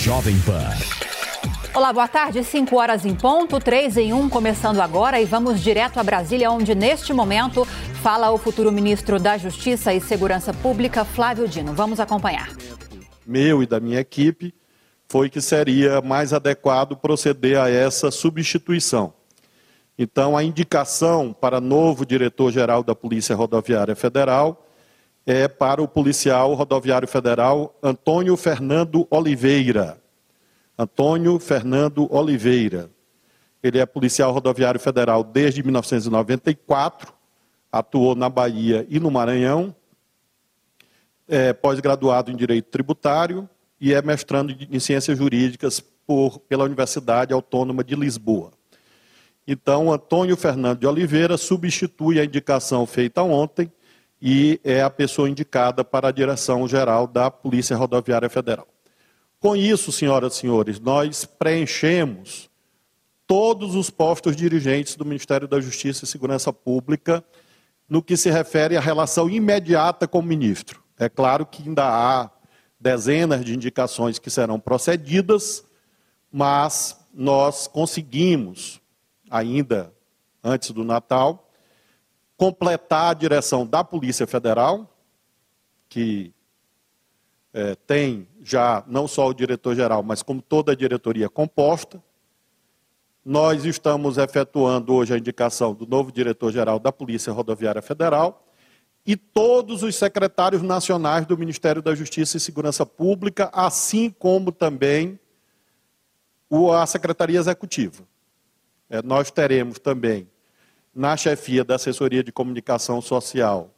Jovem Pan. Olá, boa tarde. 5 horas em ponto, 3 em 1, começando agora e vamos direto a Brasília, onde neste momento fala o futuro ministro da Justiça e Segurança Pública, Flávio Dino. Vamos acompanhar. Meu e da minha equipe foi que seria mais adequado proceder a essa substituição. Então, a indicação para novo diretor-geral da Polícia Rodoviária Federal é para o policial rodoviário federal Antônio Fernando Oliveira. Antônio Fernando Oliveira. Ele é policial rodoviário federal desde 1994, atuou na Bahia e no Maranhão, é pós-graduado em Direito Tributário e é mestrando em Ciências Jurídicas por, pela Universidade Autônoma de Lisboa. Então, Antônio Fernando de Oliveira substitui a indicação feita ontem e é a pessoa indicada para a direção-geral da Polícia Rodoviária Federal. Com isso, senhoras e senhores, nós preenchemos todos os postos dirigentes do Ministério da Justiça e Segurança Pública no que se refere à relação imediata com o ministro. É claro que ainda há dezenas de indicações que serão procedidas, mas nós conseguimos, ainda antes do Natal, completar a direção da Polícia Federal, que é, tem já não só o diretor-geral, mas como toda a diretoria composta. Nós estamos efetuando hoje a indicação do novo diretor-geral da Polícia Rodoviária Federal e todos os secretários nacionais do Ministério da Justiça e Segurança Pública, assim como também a Secretaria Executiva. É, nós teremos também na chefia da assessoria de comunicação social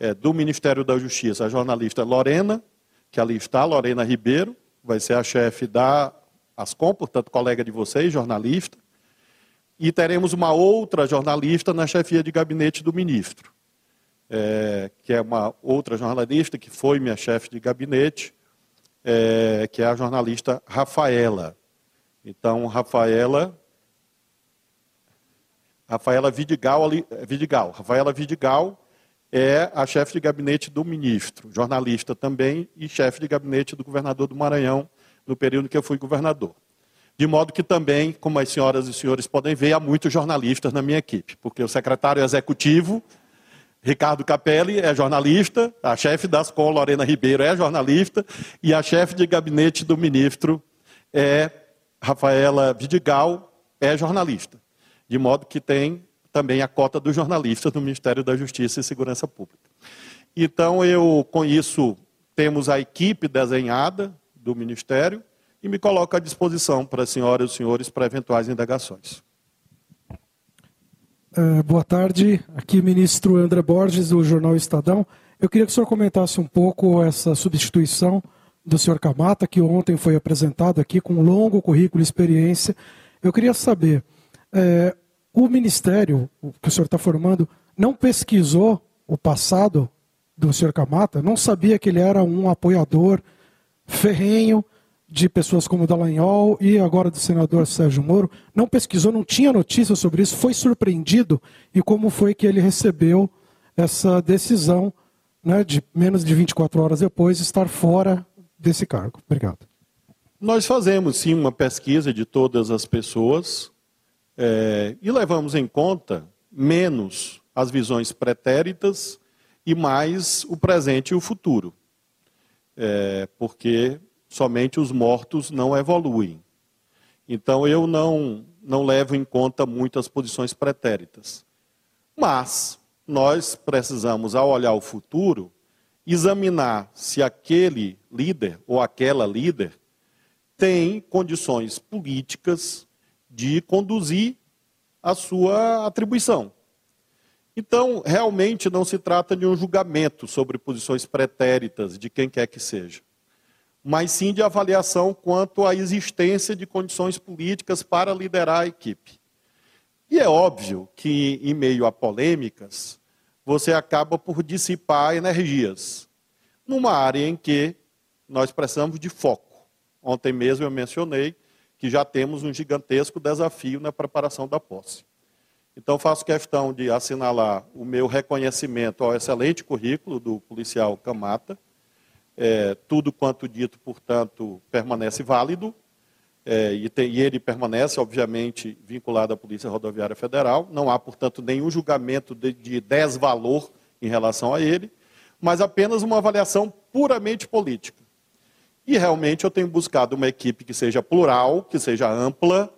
é, do Ministério da Justiça, a jornalista Lorena, que ali está, Lorena Ribeiro, vai ser a chefe da Ascom, portanto, colega de vocês, jornalista. E teremos uma outra jornalista na chefia de gabinete do ministro, é, que é uma outra jornalista que foi minha chefe de gabinete, é, que é a jornalista Rafaela. Então, Rafaela Rafaela Vidigal, Vidigal. Rafaela Vidigal é a chefe de gabinete do ministro, jornalista também e chefe de gabinete do governador do Maranhão no período que eu fui governador. De modo que também, como as senhoras e senhores podem ver, há muitos jornalistas na minha equipe, porque o secretário executivo, Ricardo Capelli, é jornalista, a chefe da SCOM, Lorena Ribeiro, é jornalista, e a chefe de gabinete do ministro é Rafaela Vidigal, é jornalista de modo que tem também a cota dos jornalistas no Ministério da Justiça e Segurança Pública. Então, eu, com isso, temos a equipe desenhada do Ministério e me coloco à disposição para as senhoras e os senhores para eventuais indagações. Uh, boa tarde, aqui ministro André Borges, do Jornal Estadão. Eu queria que o senhor comentasse um pouco essa substituição do senhor Camata, que ontem foi apresentado aqui com um longo currículo e experiência. Eu queria saber, é, o ministério que o senhor está formando não pesquisou o passado do senhor Camata, não sabia que ele era um apoiador ferrenho de pessoas como Dallagnol e agora do senador Sérgio Moro, não pesquisou, não tinha notícia sobre isso, foi surpreendido? E como foi que ele recebeu essa decisão né, de menos de 24 horas depois estar fora desse cargo. Obrigado. Nós fazemos sim uma pesquisa de todas as pessoas é, e levamos em conta menos as visões pretéritas e mais o presente e o futuro. É, porque somente os mortos não evoluem. Então eu não, não levo em conta muitas posições pretéritas. Mas nós precisamos, ao olhar o futuro, examinar se aquele líder ou aquela líder tem condições políticas de conduzir a sua atribuição. Então, realmente não se trata de um julgamento sobre posições pretéritas de quem quer que seja, mas sim de avaliação quanto à existência de condições políticas para liderar a equipe. E é óbvio que, em meio a polêmicas, você acaba por dissipar energias, numa área em que nós precisamos de foco. Ontem mesmo eu mencionei que já temos um gigantesco desafio na preparação da posse. Então, faço questão de assinalar o meu reconhecimento ao excelente currículo do policial Camata. É, tudo quanto dito, portanto, permanece válido. É, e, tem, e, ele permanece, obviamente, vinculado à Polícia Rodoviária Federal. Não há, portanto, nenhum julgamento de, de desvalor em relação a ele, mas apenas uma avaliação puramente política. E realmente eu tenho buscado uma equipe que seja plural, que seja ampla,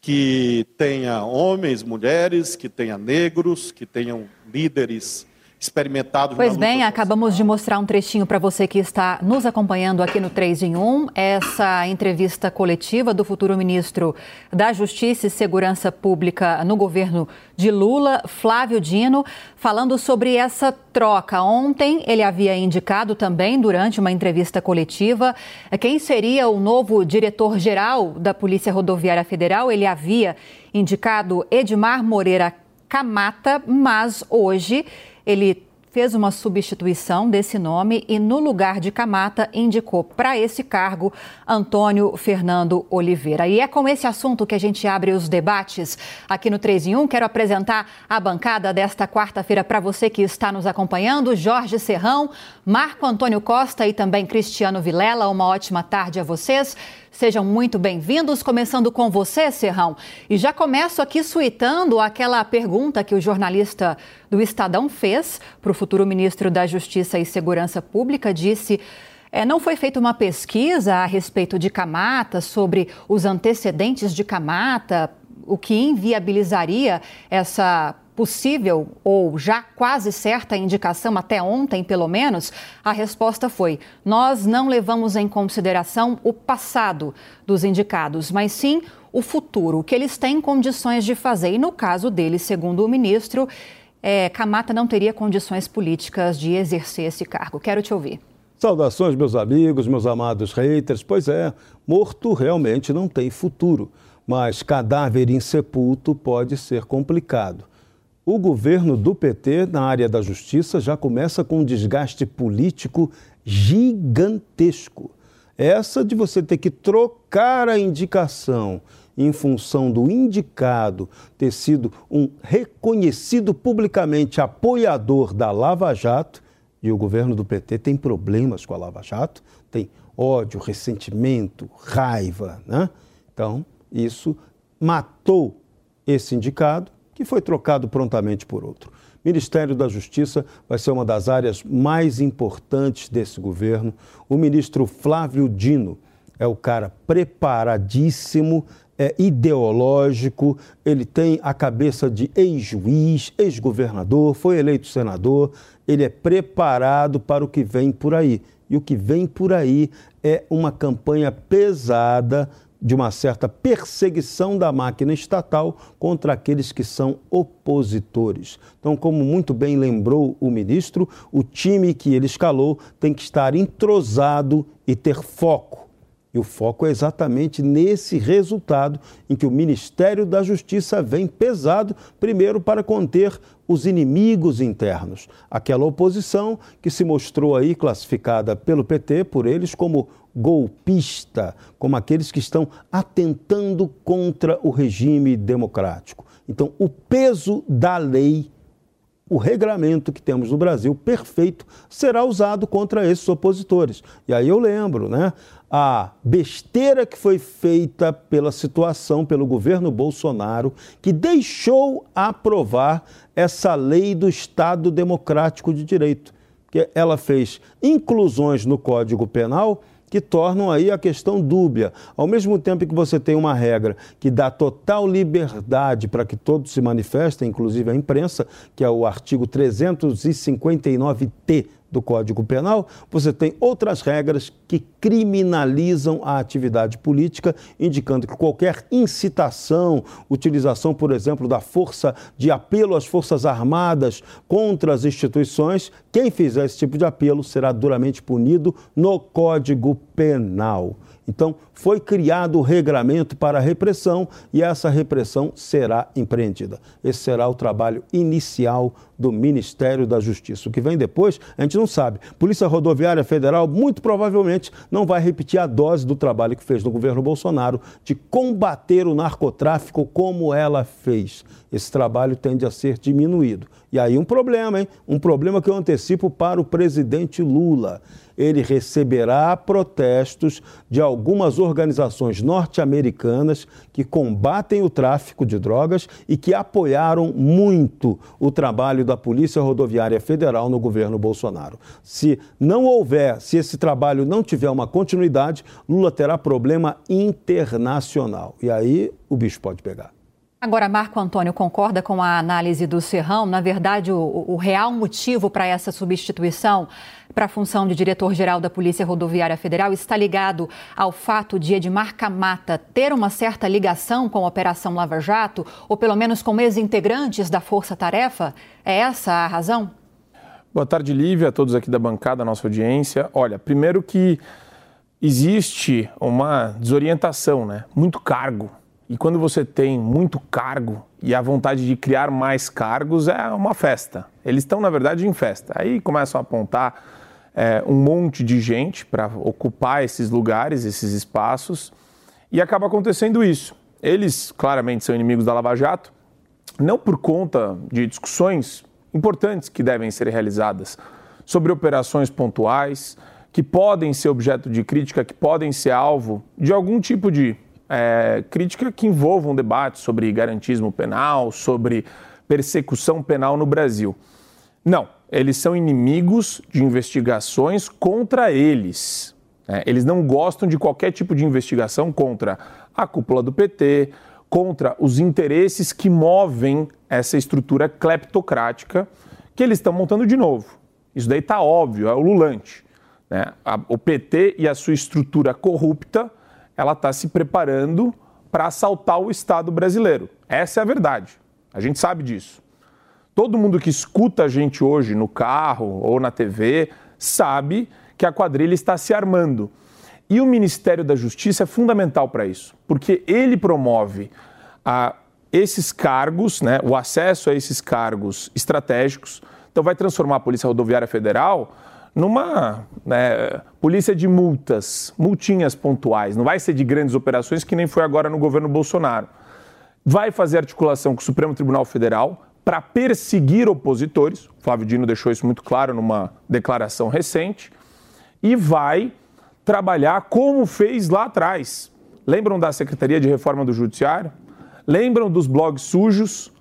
que tenha homens, mulheres, que tenha negros, que tenham líderes experimentados. Pois bem, acabamos de mostrar um trechinho para você que está nos acompanhando aqui no 3 em 1, essa entrevista coletiva do futuro ministro da Justiça e Segurança Pública no governo de Lula, Flávio Dino, falando sobre essa troca. Ontem ele havia indicado também, durante uma entrevista coletiva, quem seria o novo diretor-geral da Polícia Rodoviária Federal. Ele havia indicado Edmar Moreira Camata, mas hoje ele fez uma substituição desse nome e, no lugar de Camata, indicou para esse cargo Antônio Fernando Oliveira. E é com esse assunto que a gente abre os debates aqui no 3 em 1. Quero apresentar a bancada desta quarta-feira para você que está nos acompanhando: Jorge Serrão, Marco Antônio Costa e também Cristiano Vilela. Uma ótima tarde a vocês. Sejam muito bem-vindos, começando com você, Serrão. E já começo aqui suitando aquela pergunta que o jornalista do Estadão fez para o futuro ministro da Justiça e Segurança Pública. Disse. É, não foi feita uma pesquisa a respeito de Camata, sobre os antecedentes de Camata, o que inviabilizaria essa possível ou já quase certa indicação, até ontem pelo menos, a resposta foi: nós não levamos em consideração o passado dos indicados, mas sim o futuro, o que eles têm condições de fazer. E no caso dele, segundo o ministro, é, Camata não teria condições políticas de exercer esse cargo. Quero te ouvir. Saudações, meus amigos, meus amados haters. Pois é, morto realmente não tem futuro, mas cadáver insepulto pode ser complicado. O governo do PT na área da justiça já começa com um desgaste político gigantesco. Essa de você ter que trocar a indicação em função do indicado ter sido um reconhecido publicamente apoiador da Lava Jato, e o governo do PT tem problemas com a Lava Jato, tem ódio, ressentimento, raiva, né? Então, isso matou esse indicado que foi trocado prontamente por outro. Ministério da Justiça vai ser uma das áreas mais importantes desse governo. O ministro Flávio Dino é o cara preparadíssimo, é ideológico, ele tem a cabeça de ex-juiz, ex-governador, foi eleito senador, ele é preparado para o que vem por aí. E o que vem por aí é uma campanha pesada de uma certa perseguição da máquina estatal contra aqueles que são opositores. Então, como muito bem lembrou o ministro, o time que ele escalou tem que estar entrosado e ter foco. E o foco é exatamente nesse resultado em que o Ministério da Justiça vem pesado, primeiro para conter os inimigos internos, aquela oposição que se mostrou aí classificada pelo PT por eles como golpista, como aqueles que estão atentando contra o regime democrático. Então, o peso da lei, o regramento que temos no Brasil, perfeito, será usado contra esses opositores. E aí eu lembro, né? A besteira que foi feita pela situação, pelo governo Bolsonaro, que deixou aprovar essa lei do Estado Democrático de Direito. Que ela fez inclusões no Código Penal que tornam aí a questão dúbia. Ao mesmo tempo que você tem uma regra que dá total liberdade para que todos se manifestem, inclusive a imprensa, que é o artigo 359-T do Código Penal, você tem outras regras que criminalizam a atividade política, indicando que qualquer incitação, utilização, por exemplo, da força de apelo às Forças Armadas contra as instituições, quem fizer esse tipo de apelo será duramente punido no Código Penal. Então, foi criado o regramento para a repressão e essa repressão será empreendida. Esse será o trabalho inicial do Ministério da Justiça. O que vem depois, a gente não sabe. Polícia Rodoviária Federal, muito provavelmente, não vai repetir a dose do trabalho que fez no governo Bolsonaro de combater o narcotráfico como ela fez. Esse trabalho tende a ser diminuído. E aí um problema, hein? Um problema que eu antecipo para o presidente Lula ele receberá protestos de algumas organizações norte-americanas que combatem o tráfico de drogas e que apoiaram muito o trabalho da Polícia Rodoviária Federal no governo Bolsonaro. Se não houver, se esse trabalho não tiver uma continuidade, Lula terá problema internacional. E aí o bicho pode pegar. Agora, Marco Antônio concorda com a análise do Serrão? Na verdade, o, o real motivo para essa substituição para a função de diretor-geral da Polícia Rodoviária Federal está ligado ao fato de Edmar Camata ter uma certa ligação com a Operação Lava Jato, ou pelo menos com ex-integrantes da Força Tarefa? É essa a razão? Boa tarde, Lívia, a todos aqui da bancada, nossa audiência. Olha, primeiro que existe uma desorientação, né? Muito cargo e quando você tem muito cargo e a vontade de criar mais cargos, é uma festa. Eles estão, na verdade, em festa. Aí começam a apontar é, um monte de gente para ocupar esses lugares, esses espaços, e acaba acontecendo isso. Eles claramente são inimigos da Lava Jato, não por conta de discussões importantes que devem ser realizadas sobre operações pontuais, que podem ser objeto de crítica, que podem ser alvo de algum tipo de é, crítica que envolva um debate sobre garantismo penal, sobre persecução penal no Brasil. Não, eles são inimigos de investigações contra eles. É, eles não gostam de qualquer tipo de investigação contra a cúpula do PT, contra os interesses que movem essa estrutura cleptocrática que eles estão montando de novo. Isso daí está óbvio, é o Lulante. Né? O PT e a sua estrutura corrupta ela está se preparando para assaltar o Estado brasileiro. Essa é a verdade. A gente sabe disso. Todo mundo que escuta a gente hoje no carro ou na TV sabe que a quadrilha está se armando. E o Ministério da Justiça é fundamental para isso, porque ele promove a, esses cargos, né, o acesso a esses cargos estratégicos. Então, vai transformar a Polícia Rodoviária Federal numa né, polícia de multas, multinhas pontuais. Não vai ser de grandes operações que nem foi agora no governo Bolsonaro. Vai fazer articulação com o Supremo Tribunal Federal para perseguir opositores. O Flávio Dino deixou isso muito claro numa declaração recente. E vai trabalhar como fez lá atrás. Lembram da Secretaria de Reforma do Judiciário? Lembram dos blogs sujos?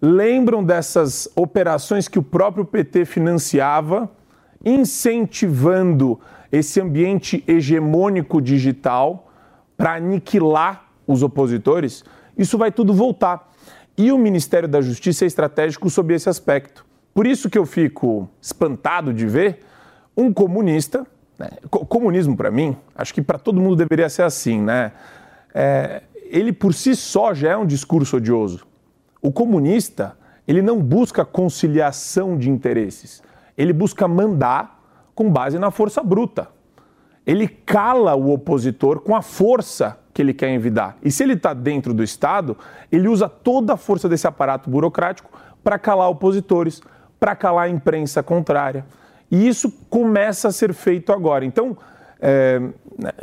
Lembram dessas operações que o próprio PT financiava? Incentivando esse ambiente hegemônico digital para aniquilar os opositores, isso vai tudo voltar. E o Ministério da Justiça é estratégico sob esse aspecto. Por isso que eu fico espantado de ver um comunista. Né? Comunismo, para mim, acho que para todo mundo deveria ser assim, né? É, ele por si só já é um discurso odioso. O comunista, ele não busca conciliação de interesses ele busca mandar com base na força bruta. Ele cala o opositor com a força que ele quer envidar. E se ele está dentro do Estado, ele usa toda a força desse aparato burocrático para calar opositores, para calar a imprensa contrária. E isso começa a ser feito agora. Então, é,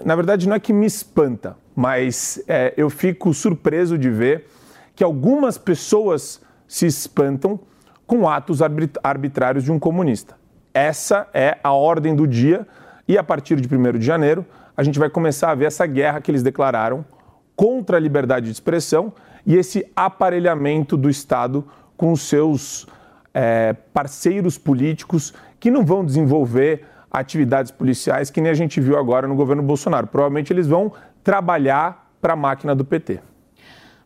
na verdade, não é que me espanta, mas é, eu fico surpreso de ver que algumas pessoas se espantam com atos arbitrários de um comunista. Essa é a ordem do dia e a partir de 1 de janeiro a gente vai começar a ver essa guerra que eles declararam contra a liberdade de expressão e esse aparelhamento do Estado com os seus é, parceiros políticos que não vão desenvolver atividades policiais que nem a gente viu agora no governo Bolsonaro. Provavelmente eles vão trabalhar para a máquina do PT.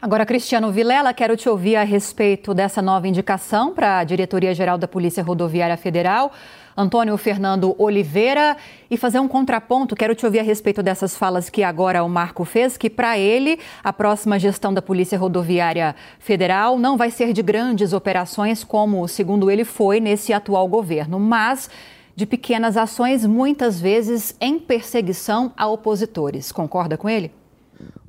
Agora, Cristiano Vilela, quero te ouvir a respeito dessa nova indicação para a Diretoria-Geral da Polícia Rodoviária Federal. Antônio Fernando Oliveira e fazer um contraponto. Quero te ouvir a respeito dessas falas que agora o Marco fez, que para ele a próxima gestão da Polícia Rodoviária Federal não vai ser de grandes operações como, segundo ele, foi nesse atual governo, mas de pequenas ações, muitas vezes em perseguição a opositores. Concorda com ele?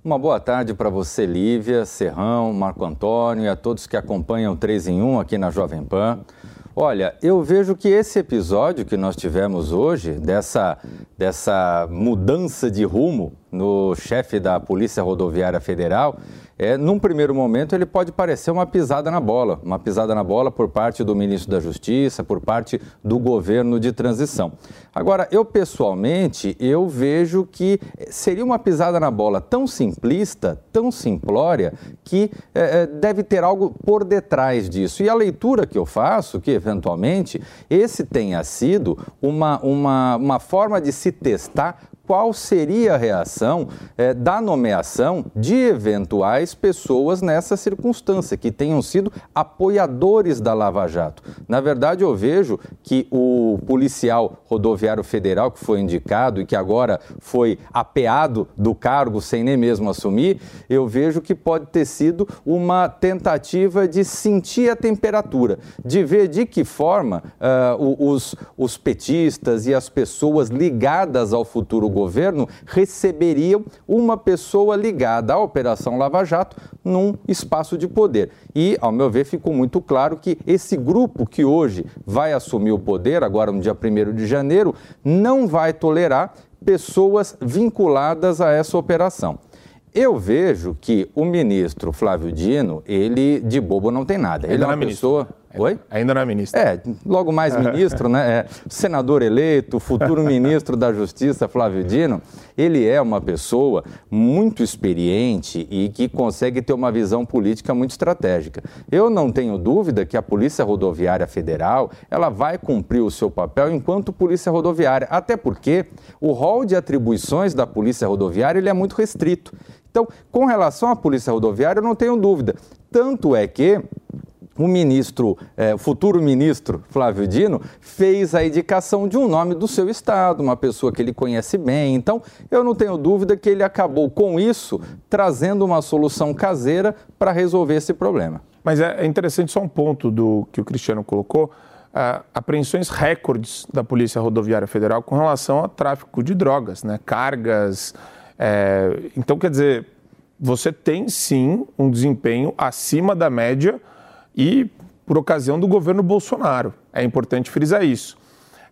Uma boa tarde para você, Lívia, Serrão, Marco Antônio e a todos que acompanham 3 em 1 aqui na Jovem Pan. Olha, eu vejo que esse episódio que nós tivemos hoje, dessa, dessa mudança de rumo no chefe da Polícia Rodoviária Federal, é, num primeiro momento ele pode parecer uma pisada na bola, uma pisada na bola por parte do ministro da Justiça, por parte do governo de transição. Agora, eu pessoalmente, eu vejo que seria uma pisada na bola tão simplista, tão simplória, que é, deve ter algo por detrás disso. E a leitura que eu faço, que eventualmente esse tenha sido uma, uma, uma forma de se testar qual seria a reação é, da nomeação de eventuais pessoas nessa circunstância, que tenham sido apoiadores da Lava Jato. Na verdade, eu vejo que o policial rodoviário federal que foi indicado e que agora foi apeado do cargo sem nem mesmo assumir, eu vejo que pode ter sido uma tentativa de sentir a temperatura, de ver de que forma uh, os, os petistas e as pessoas ligadas ao futuro governo receberiam uma pessoa ligada à Operação Lava Jato num espaço de poder. E, ao meu ver, ficou muito claro que esse grupo que hoje vai assumir o poder, agora no dia 1 de janeiro, não vai tolerar pessoas vinculadas a essa operação. Eu vejo que o ministro Flávio Dino, ele de bobo não tem nada. Ele, ele é uma pessoa. Ministro. Oi? Ainda não é ministro. É, logo mais ministro, né? É, senador eleito, futuro ministro da Justiça, Flávio Dino. Ele é uma pessoa muito experiente e que consegue ter uma visão política muito estratégica. Eu não tenho dúvida que a Polícia Rodoviária Federal ela vai cumprir o seu papel enquanto Polícia Rodoviária, até porque o rol de atribuições da Polícia Rodoviária ele é muito restrito. Então, com relação à Polícia Rodoviária, eu não tenho dúvida. Tanto é que o ministro, é, o futuro ministro Flávio Dino, fez a indicação de um nome do seu estado, uma pessoa que ele conhece bem. Então, eu não tenho dúvida que ele acabou com isso trazendo uma solução caseira para resolver esse problema. Mas é, é interessante só um ponto do que o Cristiano colocou. Uh, apreensões recordes da Polícia Rodoviária Federal com relação ao tráfico de drogas, né? cargas. É... Então, quer dizer, você tem sim um desempenho acima da média e por ocasião do governo Bolsonaro. É importante frisar isso.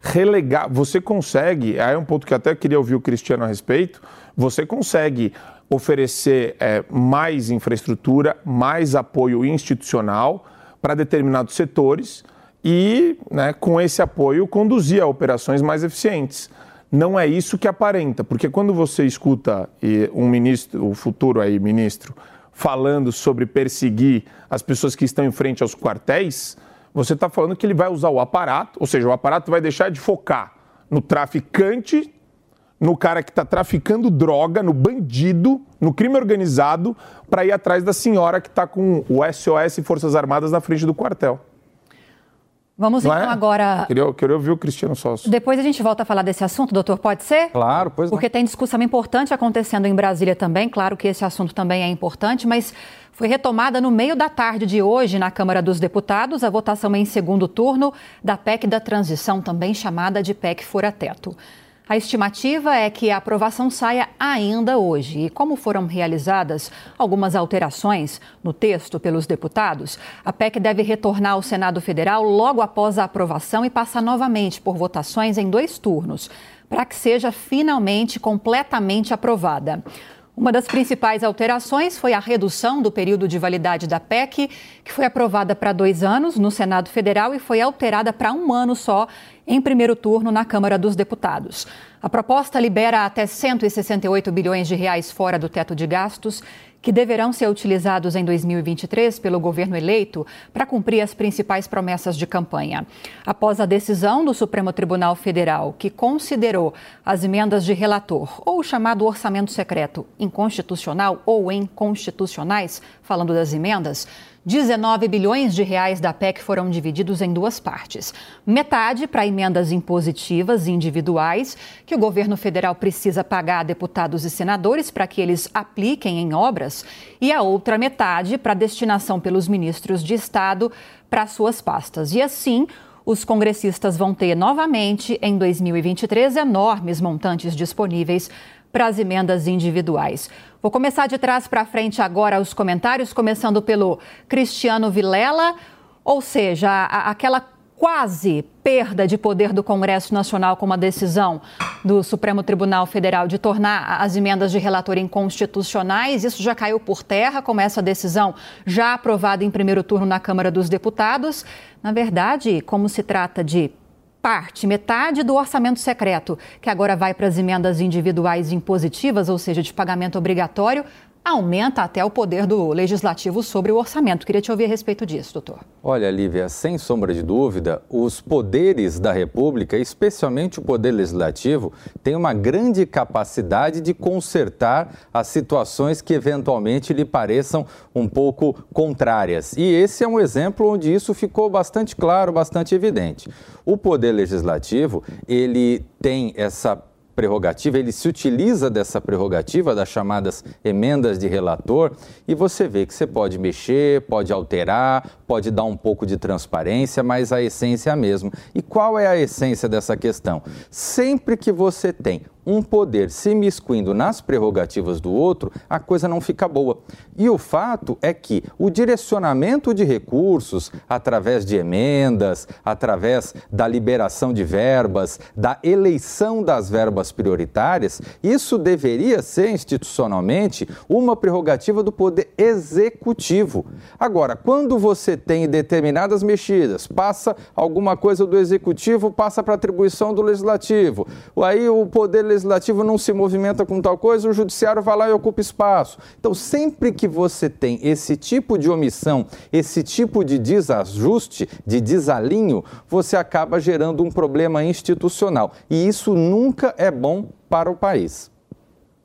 Relegar, você consegue, aí é um ponto que até queria ouvir o Cristiano a respeito, você consegue oferecer é, mais infraestrutura, mais apoio institucional para determinados setores e, né, com esse apoio, conduzir a operações mais eficientes. Não é isso que aparenta, porque quando você escuta um ministro, o futuro aí ministro, falando sobre perseguir as pessoas que estão em frente aos quartéis, você está falando que ele vai usar o aparato, ou seja, o aparato vai deixar de focar no traficante, no cara que está traficando droga, no bandido, no crime organizado, para ir atrás da senhora que está com o SOS e Forças Armadas na frente do quartel. Vamos não então é? agora. Queria, queria ouvir o Cristiano Sócio. Depois a gente volta a falar desse assunto, doutor, pode ser? Claro, pois Porque não. tem discussão importante acontecendo em Brasília também. Claro que esse assunto também é importante, mas foi retomada no meio da tarde de hoje na Câmara dos Deputados a votação em segundo turno da PEC da transição, também chamada de PEC Fura-Teto. A estimativa é que a aprovação saia ainda hoje. E como foram realizadas algumas alterações no texto pelos deputados, a PEC deve retornar ao Senado Federal logo após a aprovação e passar novamente por votações em dois turnos, para que seja finalmente completamente aprovada. Uma das principais alterações foi a redução do período de validade da PEC, que foi aprovada para dois anos no Senado Federal e foi alterada para um ano só em primeiro turno na Câmara dos Deputados. A proposta libera até 168 bilhões de reais fora do teto de gastos, que deverão ser utilizados em 2023 pelo governo eleito para cumprir as principais promessas de campanha. Após a decisão do Supremo Tribunal Federal, que considerou as emendas de relator ou o chamado orçamento secreto inconstitucional ou inconstitucionais, falando das emendas, 19 bilhões de reais da PEC foram divididos em duas partes. Metade para emendas impositivas individuais, que o governo federal precisa pagar a deputados e senadores para que eles apliquem em obras, e a outra metade para destinação pelos ministros de Estado para suas pastas. E assim, os congressistas vão ter novamente, em 2023, enormes montantes disponíveis para as emendas individuais. Vou começar de trás para frente agora os comentários, começando pelo Cristiano Vilela, ou seja, a, aquela quase perda de poder do Congresso Nacional com uma decisão do Supremo Tribunal Federal de tornar as emendas de relator inconstitucionais. Isso já caiu por terra com essa decisão já aprovada em primeiro turno na Câmara dos Deputados. Na verdade, como se trata de parte, metade do orçamento secreto, que agora vai para as emendas individuais impositivas, ou seja, de pagamento obrigatório, aumenta até o poder do legislativo sobre o orçamento. Queria te ouvir a respeito disso, doutor. Olha, Lívia, sem sombra de dúvida, os poderes da República, especialmente o poder legislativo, têm uma grande capacidade de consertar as situações que eventualmente lhe pareçam um pouco contrárias. E esse é um exemplo onde isso ficou bastante claro, bastante evidente. O poder legislativo, ele tem essa prerrogativa, ele se utiliza dessa prerrogativa, das chamadas emendas de relator, e você vê que você pode mexer, pode alterar, pode dar um pouco de transparência, mas a essência é a mesma. E qual é a essência dessa questão? Sempre que você tem um poder se miscuindo nas prerrogativas do outro, a coisa não fica boa. E o fato é que o direcionamento de recursos, através de emendas, através da liberação de verbas, da eleição das verbas prioritárias, isso deveria ser institucionalmente uma prerrogativa do poder executivo. Agora, quando você tem determinadas mexidas, passa alguma coisa do executivo, passa para atribuição do legislativo, aí o poder legislativo não se movimenta com tal coisa, o judiciário vai lá e ocupa espaço. Então, sempre que você tem esse tipo de omissão, esse tipo de desajuste, de desalinho, você acaba gerando um problema institucional. E isso nunca é bom para o país.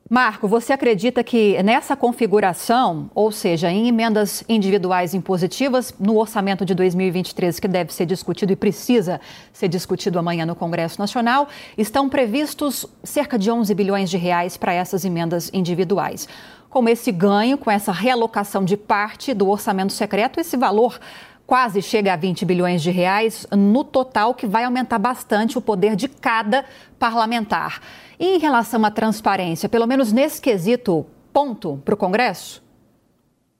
Marco, você acredita que nessa configuração, ou seja, em emendas individuais impositivas, no orçamento de 2023, que deve ser discutido e precisa ser discutido amanhã no Congresso Nacional, estão previstos cerca de 11 bilhões de reais para essas emendas individuais. Com esse ganho, com essa realocação de parte do orçamento secreto, esse valor quase chega a 20 bilhões de reais no total, que vai aumentar bastante o poder de cada parlamentar. E em relação à transparência, pelo menos nesse quesito, ponto para o Congresso?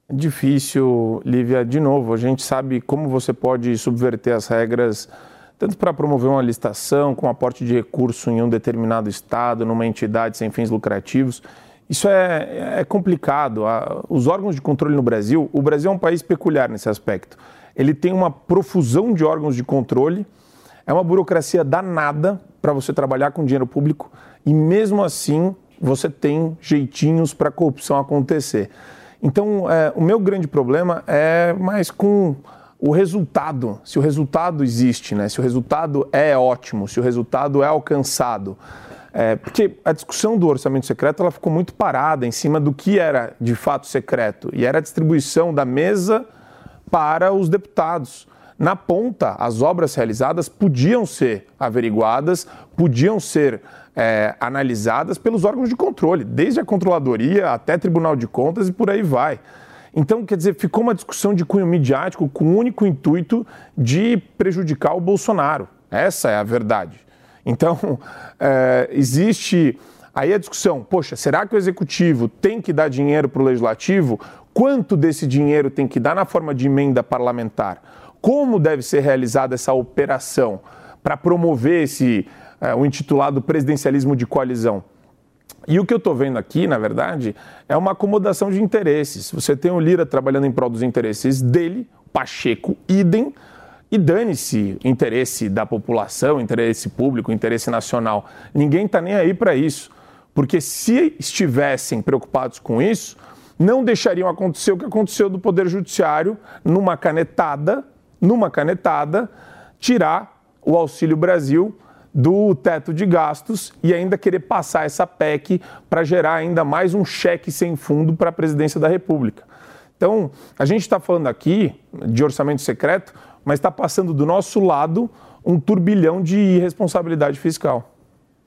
É difícil, Lívia. De novo, a gente sabe como você pode subverter as regras, tanto para promover uma licitação, com aporte de recurso em um determinado estado, numa entidade sem fins lucrativos. Isso é, é complicado. Os órgãos de controle no Brasil, o Brasil é um país peculiar nesse aspecto ele tem uma profusão de órgãos de controle, é uma burocracia danada para você trabalhar com dinheiro público e mesmo assim você tem jeitinhos para a corrupção acontecer. Então, é, o meu grande problema é mais com o resultado, se o resultado existe, né? se o resultado é ótimo, se o resultado é alcançado. É, porque a discussão do orçamento secreto ela ficou muito parada em cima do que era de fato secreto, e era a distribuição da mesa para os deputados. Na ponta, as obras realizadas podiam ser averiguadas, podiam ser é, analisadas pelos órgãos de controle, desde a controladoria até Tribunal de Contas e por aí vai. Então, quer dizer, ficou uma discussão de cunho midiático com o único intuito de prejudicar o Bolsonaro. Essa é a verdade. Então, é, existe aí a discussão: poxa, será que o executivo tem que dar dinheiro para o legislativo? Quanto desse dinheiro tem que dar na forma de emenda parlamentar, como deve ser realizada essa operação para promover esse é, o intitulado presidencialismo de coalizão. E o que eu estou vendo aqui, na verdade, é uma acomodação de interesses. Você tem o Lira trabalhando em prol dos interesses dele, Pacheco, idem, e dane-se interesse da população, interesse público, interesse nacional. Ninguém está nem aí para isso. Porque se estivessem preocupados com isso, não deixariam acontecer o que aconteceu do Poder Judiciário, numa canetada, numa canetada, tirar o Auxílio Brasil do teto de gastos e ainda querer passar essa PEC para gerar ainda mais um cheque sem fundo para a presidência da República. Então, a gente está falando aqui de orçamento secreto, mas está passando do nosso lado um turbilhão de irresponsabilidade fiscal.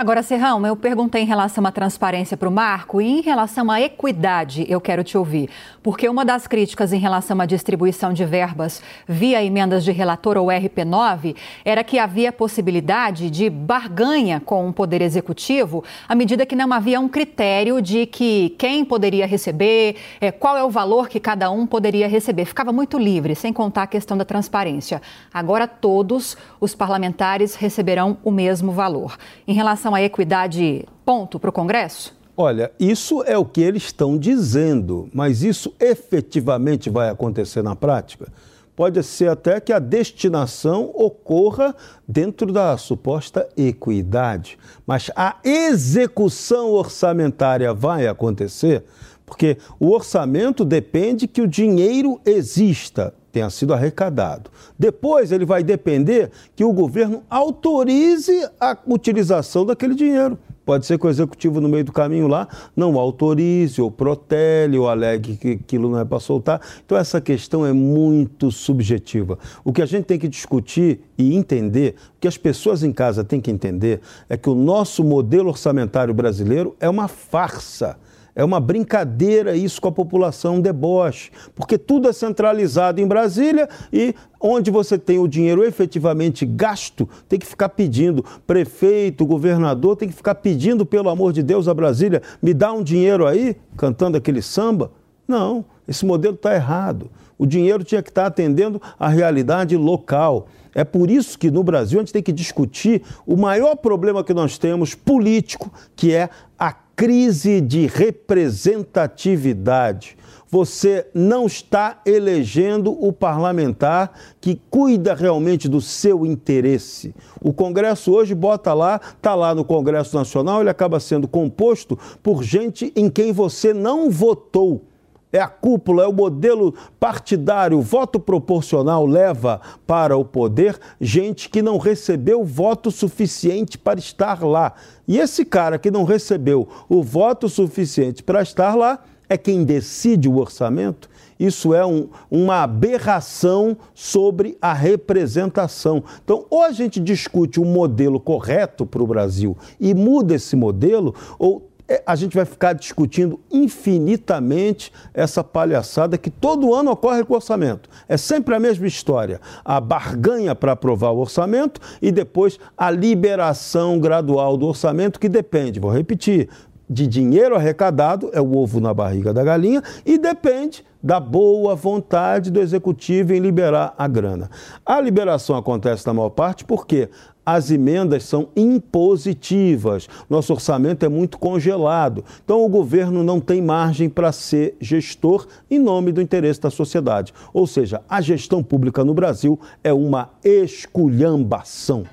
Agora, Serrão, eu perguntei em relação à transparência para o Marco e em relação à equidade, eu quero te ouvir. Porque uma das críticas em relação à distribuição de verbas via emendas de relator ou RP9 era que havia possibilidade de barganha com o Poder Executivo, à medida que não havia um critério de que quem poderia receber, é, qual é o valor que cada um poderia receber. Ficava muito livre, sem contar a questão da transparência. Agora, todos os parlamentares receberão o mesmo valor. Em relação relação à equidade, ponto para o Congresso? Olha, isso é o que eles estão dizendo, mas isso efetivamente vai acontecer na prática? Pode ser até que a destinação ocorra dentro da suposta equidade, mas a execução orçamentária vai acontecer? Porque o orçamento depende que o dinheiro exista tenha sido arrecadado. Depois ele vai depender que o governo autorize a utilização daquele dinheiro. Pode ser que o executivo no meio do caminho lá não autorize, ou protele, ou alegue que aquilo não é para soltar. Então essa questão é muito subjetiva. O que a gente tem que discutir e entender, o que as pessoas em casa têm que entender, é que o nosso modelo orçamentário brasileiro é uma farsa é uma brincadeira isso com a população, um deboche, porque tudo é centralizado em Brasília e onde você tem o dinheiro efetivamente gasto, tem que ficar pedindo. Prefeito, governador, tem que ficar pedindo, pelo amor de Deus, a Brasília, me dá um dinheiro aí, cantando aquele samba. Não, esse modelo está errado. O dinheiro tinha que estar tá atendendo à realidade local. É por isso que no Brasil a gente tem que discutir o maior problema que nós temos político, que é a crise de representatividade. Você não está elegendo o parlamentar que cuida realmente do seu interesse. O Congresso hoje bota lá, está lá no Congresso Nacional, ele acaba sendo composto por gente em quem você não votou é a cúpula, é o modelo partidário, o voto proporcional leva para o poder gente que não recebeu voto suficiente para estar lá. E esse cara que não recebeu o voto suficiente para estar lá é quem decide o orçamento. Isso é um, uma aberração sobre a representação. Então, ou a gente discute um modelo correto para o Brasil e muda esse modelo, ou a gente vai ficar discutindo infinitamente essa palhaçada que todo ano ocorre com o orçamento. É sempre a mesma história. A barganha para aprovar o orçamento e depois a liberação gradual do orçamento, que depende, vou repetir, de dinheiro arrecadado, é o ovo na barriga da galinha, e depende da boa vontade do executivo em liberar a grana. A liberação acontece na maior parte porque as emendas são impositivas. Nosso orçamento é muito congelado. Então, o governo não tem margem para ser gestor em nome do interesse da sociedade. Ou seja, a gestão pública no Brasil é uma esculhambação.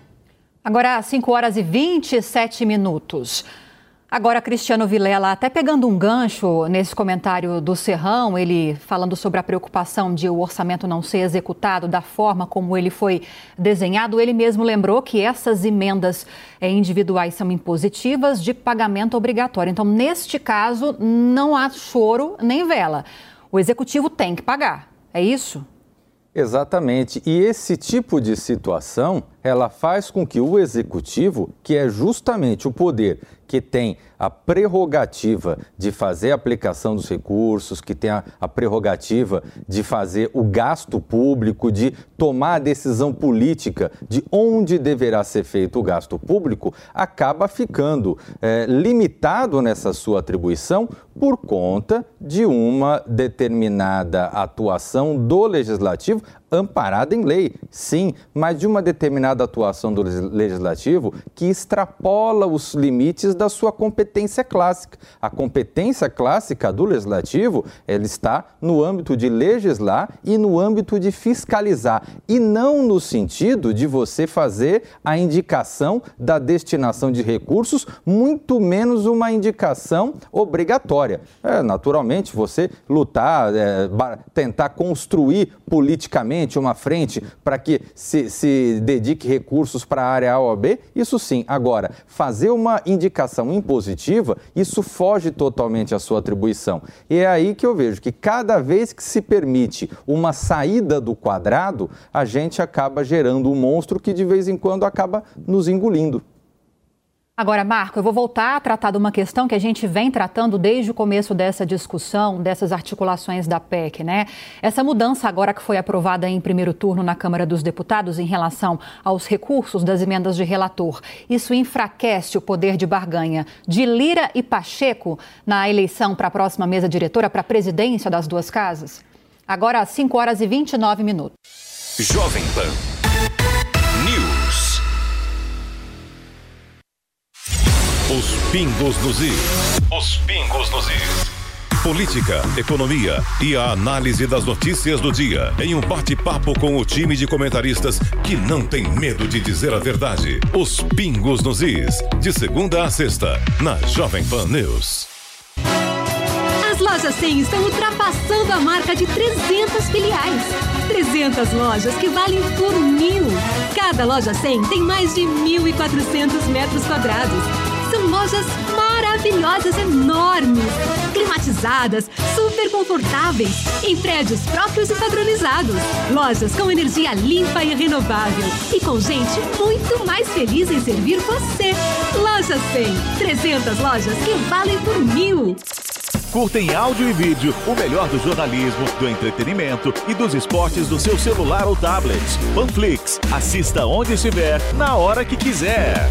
Agora, 5 horas e 27 minutos. Agora, Cristiano Vilela, até pegando um gancho nesse comentário do Serrão, ele falando sobre a preocupação de o orçamento não ser executado da forma como ele foi desenhado, ele mesmo lembrou que essas emendas eh, individuais são impositivas de pagamento obrigatório. Então, neste caso, não há choro nem vela. O executivo tem que pagar. É isso? Exatamente. E esse tipo de situação, ela faz com que o executivo, que é justamente o poder que tem a prerrogativa de fazer a aplicação dos recursos, que tem a, a, prerrogativa de fazer o gasto público, de tomar a decisão política de onde deverá ser feito o gasto público, acaba ficando é, limitado nessa sua atribuição por conta de uma determinada atuação do legislativo amparada em lei, sim, mas de uma determinada atuação do legislativo que extrapola os limites da sua competência clássica. A competência clássica do legislativo, ela está no âmbito de legislar e no âmbito de fiscalizar, e não no sentido de você fazer a indicação da destinação de recursos, muito menos uma indicação obrigatória. É, naturalmente, você lutar, é, tentar construir politicamente uma frente para que se, se dedique recursos para a área A ou B, isso sim. Agora, fazer uma indicação impositiva, isso foge totalmente à sua atribuição. E é aí que eu vejo que cada vez que se permite uma saída do quadrado, a gente acaba gerando um monstro que de vez em quando acaba nos engolindo. Agora, Marco, eu vou voltar a tratar de uma questão que a gente vem tratando desde o começo dessa discussão, dessas articulações da PEC, né? Essa mudança agora que foi aprovada em primeiro turno na Câmara dos Deputados em relação aos recursos das emendas de relator, isso enfraquece o poder de barganha de Lira e Pacheco na eleição para a próxima mesa diretora, para a presidência das duas casas? Agora, às 5 horas e 29 minutos. Jovem Pan. Os pingos nos is. Os pingos nos is. Política, economia e a análise das notícias do dia em um bate-papo com o time de comentaristas que não tem medo de dizer a verdade. Os pingos nos is. De segunda a sexta, na Jovem Pan News. As lojas 100 estão ultrapassando a marca de 300 filiais. 300 lojas que valem por mil. Cada loja 100 tem mais de 1.400 metros quadrados são lojas maravilhosas, enormes, climatizadas, super confortáveis, em prédios próprios e padronizados. Lojas com energia limpa e renovável. E com gente muito mais feliz em servir você. Loja 100. 300 lojas que valem por mil. Curta em áudio e vídeo o melhor do jornalismo, do entretenimento e dos esportes do seu celular ou tablet. Panflix. Assista onde estiver, na hora que quiser.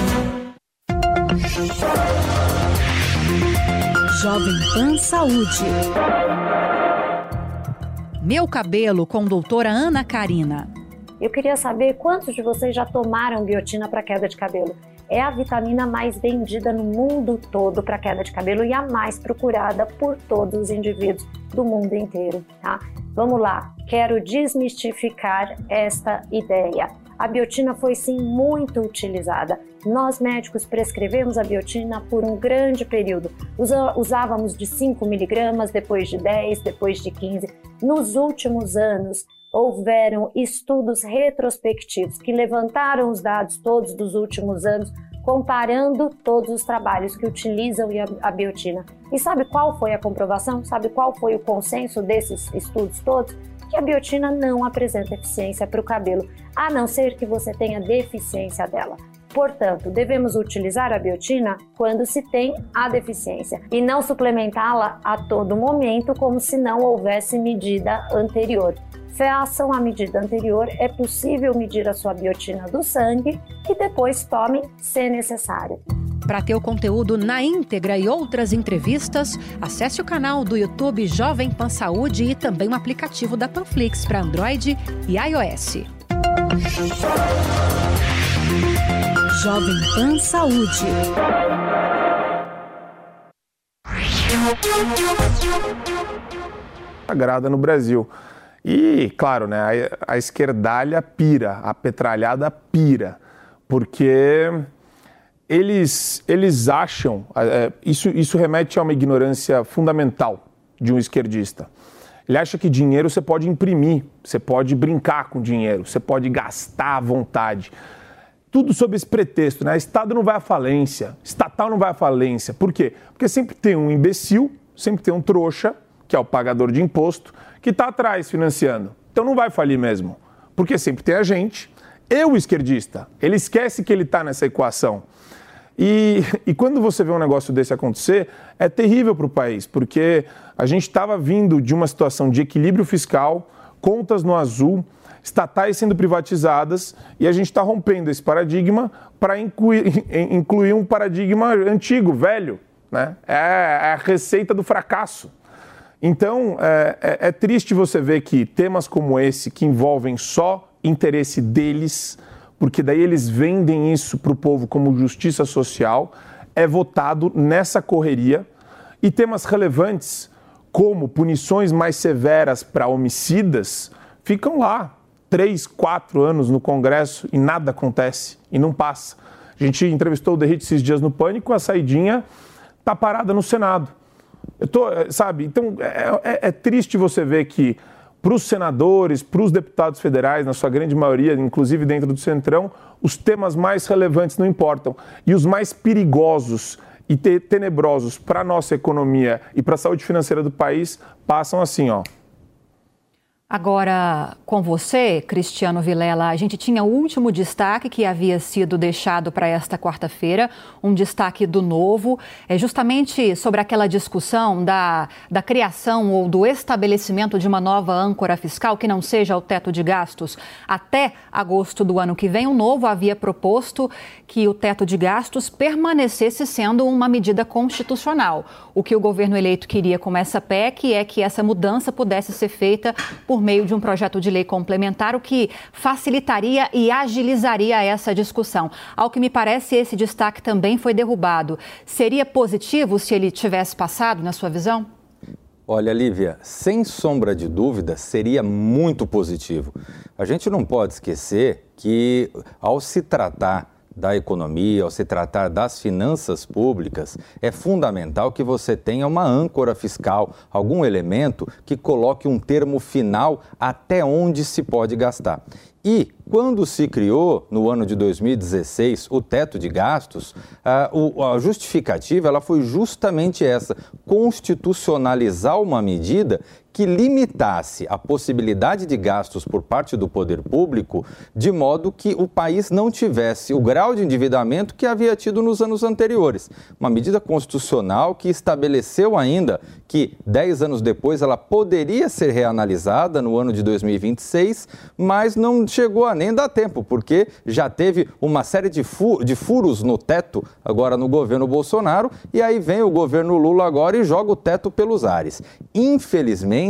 Jovem Pan Saúde. Meu cabelo com doutora Ana Karina. Eu queria saber quantos de vocês já tomaram biotina para queda de cabelo. É a vitamina mais vendida no mundo todo para queda de cabelo e a mais procurada por todos os indivíduos do mundo inteiro, tá? Vamos lá, quero desmistificar esta ideia. A biotina foi sim muito utilizada. Nós médicos prescrevemos a biotina por um grande período. Usávamos de 5 miligramas, depois de 10, depois de 15. Nos últimos anos, houveram estudos retrospectivos que levantaram os dados todos dos últimos anos, comparando todos os trabalhos que utilizam a biotina. E sabe qual foi a comprovação? Sabe qual foi o consenso desses estudos todos? que a biotina não apresenta eficiência para o cabelo, a não ser que você tenha deficiência dela. Portanto, devemos utilizar a biotina quando se tem a deficiência e não suplementá-la a todo momento como se não houvesse medida anterior. Façam a medida anterior, é possível medir a sua biotina do sangue e depois tome se necessário. Para ter o conteúdo na íntegra e outras entrevistas, acesse o canal do YouTube Jovem Pan Saúde e também o aplicativo da Panflix para Android e iOS. Jovem Pan Saúde. Sagrada no Brasil. E, claro, né, a, a esquerdalha pira, a petralhada pira, porque eles, eles acham, é, isso, isso remete a uma ignorância fundamental de um esquerdista. Ele acha que dinheiro você pode imprimir, você pode brincar com dinheiro, você pode gastar à vontade. Tudo sob esse pretexto, né? Estado não vai à falência, estatal não vai à falência. Por quê? Porque sempre tem um imbecil, sempre tem um trouxa que é o pagador de imposto, que está atrás financiando. Então não vai falir mesmo, porque sempre tem a gente e o esquerdista. Ele esquece que ele está nessa equação. E, e, quando você vê um negócio desse acontecer, é terrível para o país, porque a gente estava vindo de uma situação de equilíbrio fiscal, contas no azul, estatais sendo privatizadas, e a gente está rompendo esse paradigma para incluir, incluir, um paradigma antigo, velho. Né? É, é a receita do fracasso. Então, é, é, é triste você ver que temas como esse, que envolvem só interesse deles, porque daí eles vendem isso para o povo como justiça social, é votado nessa correria. E temas relevantes, como punições mais severas para homicidas, ficam lá três, quatro anos no Congresso e nada acontece e não passa. A gente entrevistou o Derrite esses dias no Pânico, a saidinha está parada no Senado. Eu tô, sabe, então é, é, é triste você ver que para os senadores, para os deputados federais, na sua grande maioria, inclusive dentro do Centrão, os temas mais relevantes não importam. E os mais perigosos e tenebrosos para a nossa economia e para a saúde financeira do país passam assim, ó. Agora, com você, Cristiano Vilela, a gente tinha o último destaque que havia sido deixado para esta quarta-feira, um destaque do novo, é justamente sobre aquela discussão da, da criação ou do estabelecimento de uma nova âncora fiscal que não seja o teto de gastos até agosto do ano que vem. O novo havia proposto que o teto de gastos permanecesse sendo uma medida constitucional. O que o governo eleito queria com essa PEC é que essa mudança pudesse ser feita por meio de um projeto de lei complementar, o que facilitaria e agilizaria essa discussão. Ao que me parece, esse destaque também foi derrubado. Seria positivo se ele tivesse passado, na sua visão? Olha, Lívia, sem sombra de dúvida, seria muito positivo. A gente não pode esquecer que, ao se tratar da economia, ao se tratar das finanças públicas, é fundamental que você tenha uma âncora fiscal, algum elemento que coloque um termo final até onde se pode gastar. E quando se criou, no ano de 2016, o teto de gastos, a, justificativa ela foi justamente essa: constitucionalizar uma medida que limitasse a possibilidade de gastos por parte do poder público, de modo que o país não tivesse o grau de endividamento que havia tido nos anos anteriores. Uma medida constitucional que estabeleceu ainda que, dez anos depois, ela poderia ser reanalisada no ano de 2026, mas não chegou a nem dar tempo, porque já teve uma série de, fu de furos no teto agora no governo Bolsonaro, e aí vem o governo Lula agora e joga o teto pelos ares. Infelizmente,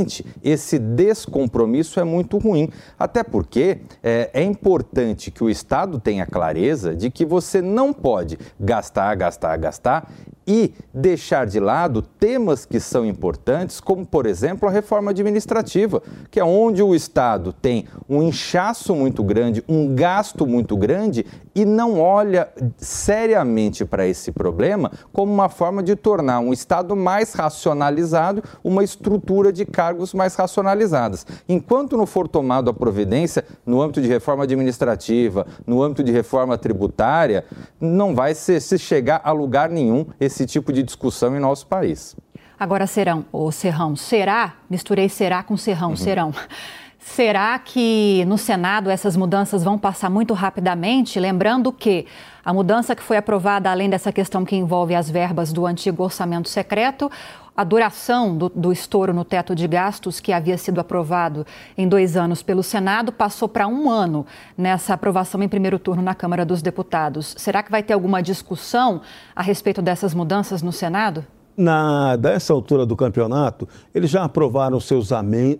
esse descompromisso é muito ruim. Até porque é, é importante que o Estado tenha clareza de que você não pode gastar, gastar, gastar e deixar de lado temas que são importantes, como, por exemplo, a reforma administrativa, que é onde o Estado tem um inchaço muito grande, um gasto muito grande e não olha seriamente para esse problema como uma forma de tornar um Estado mais racionalizado, uma estrutura de cargos mais racionalizadas. Enquanto não for tomado a providência no âmbito de reforma administrativa, no âmbito de reforma tributária, não vai se, se chegar a lugar nenhum esse tipo de discussão em nosso país. Agora, Serão, ou Serrão, será? Misturei será com Serrão, uhum. Serão. Será que no Senado essas mudanças vão passar muito rapidamente? Lembrando que a mudança que foi aprovada, além dessa questão que envolve as verbas do antigo orçamento secreto, a duração do, do, estouro no teto de gastos, que havia sido aprovado em dois anos pelo Senado, passou para um ano nessa aprovação em primeiro turno na Câmara dos Deputados. Será que vai ter alguma discussão a respeito dessas mudanças no Senado? na, dessa altura do campeonato, eles já aprovaram seus,